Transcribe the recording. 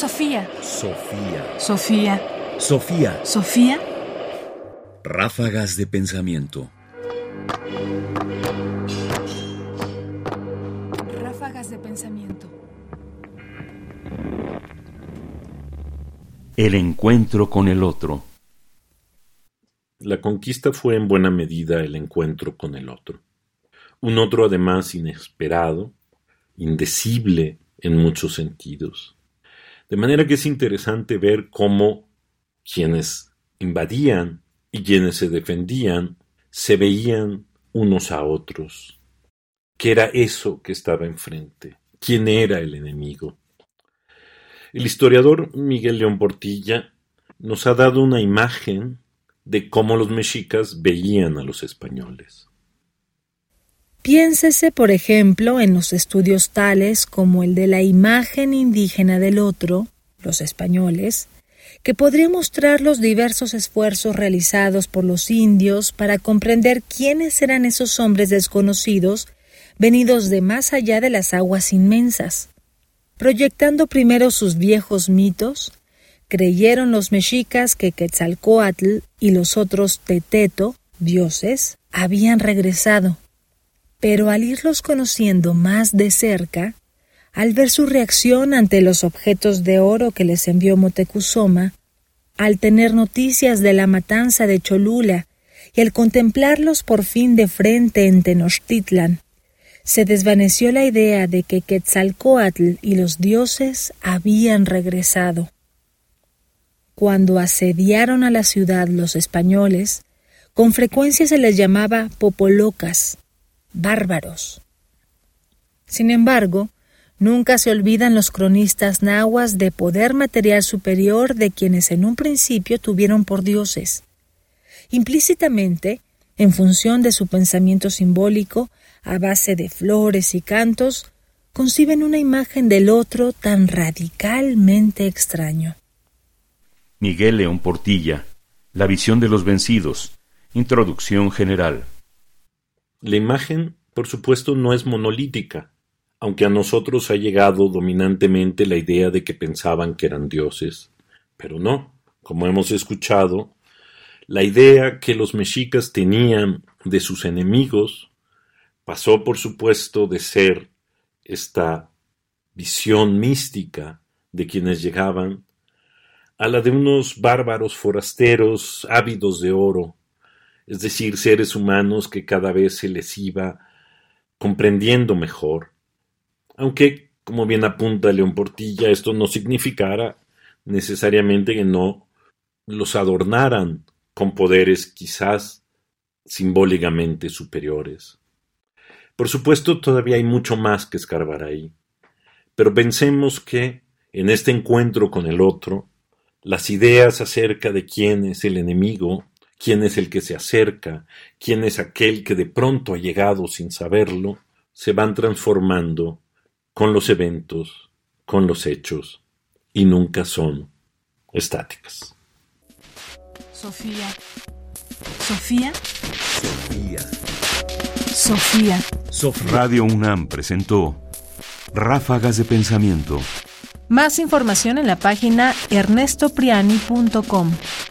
Sofía. Sofía. Sofía. Sofía. Sofía. Ráfagas de pensamiento. Ráfagas de pensamiento. El encuentro con el otro. La conquista fue en buena medida el encuentro con el otro. Un otro además inesperado, indecible en muchos sentidos. De manera que es interesante ver cómo quienes invadían y quienes se defendían se veían unos a otros. ¿Qué era eso que estaba enfrente? ¿Quién era el enemigo? El historiador Miguel León Portilla nos ha dado una imagen de cómo los mexicas veían a los españoles. Piénsese, por ejemplo, en los estudios tales como el de la imagen indígena del otro, los españoles, que podría mostrar los diversos esfuerzos realizados por los indios para comprender quiénes eran esos hombres desconocidos venidos de más allá de las aguas inmensas. Proyectando primero sus viejos mitos, creyeron los mexicas que Quetzalcoatl y los otros Teteto, dioses, habían regresado pero al irlos conociendo más de cerca, al ver su reacción ante los objetos de oro que les envió Motecuzoma, al tener noticias de la matanza de Cholula y al contemplarlos por fin de frente en Tenochtitlan, se desvaneció la idea de que Quetzalcoatl y los dioses habían regresado. Cuando asediaron a la ciudad los españoles, con frecuencia se les llamaba popolocas, bárbaros. Sin embargo, nunca se olvidan los cronistas nahuas de poder material superior de quienes en un principio tuvieron por dioses. Implícitamente, en función de su pensamiento simbólico, a base de flores y cantos, conciben una imagen del otro tan radicalmente extraño. Miguel León Portilla, La visión de los vencidos, Introducción general. La imagen, por supuesto, no es monolítica, aunque a nosotros ha llegado dominantemente la idea de que pensaban que eran dioses. Pero no, como hemos escuchado, la idea que los mexicas tenían de sus enemigos pasó, por supuesto, de ser esta visión mística de quienes llegaban a la de unos bárbaros forasteros ávidos de oro, es decir, seres humanos que cada vez se les iba comprendiendo mejor. Aunque, como bien apunta León Portilla, esto no significara necesariamente que no los adornaran con poderes quizás simbólicamente superiores. Por supuesto, todavía hay mucho más que escarbar ahí, pero pensemos que en este encuentro con el otro, las ideas acerca de quién es el enemigo quién es el que se acerca, quién es aquel que de pronto ha llegado sin saberlo, se van transformando con los eventos, con los hechos, y nunca son estáticas. Sofía. Sofía. Sofía. Sofía. Radio UNAM presentó Ráfagas de Pensamiento. Más información en la página ernestopriani.com.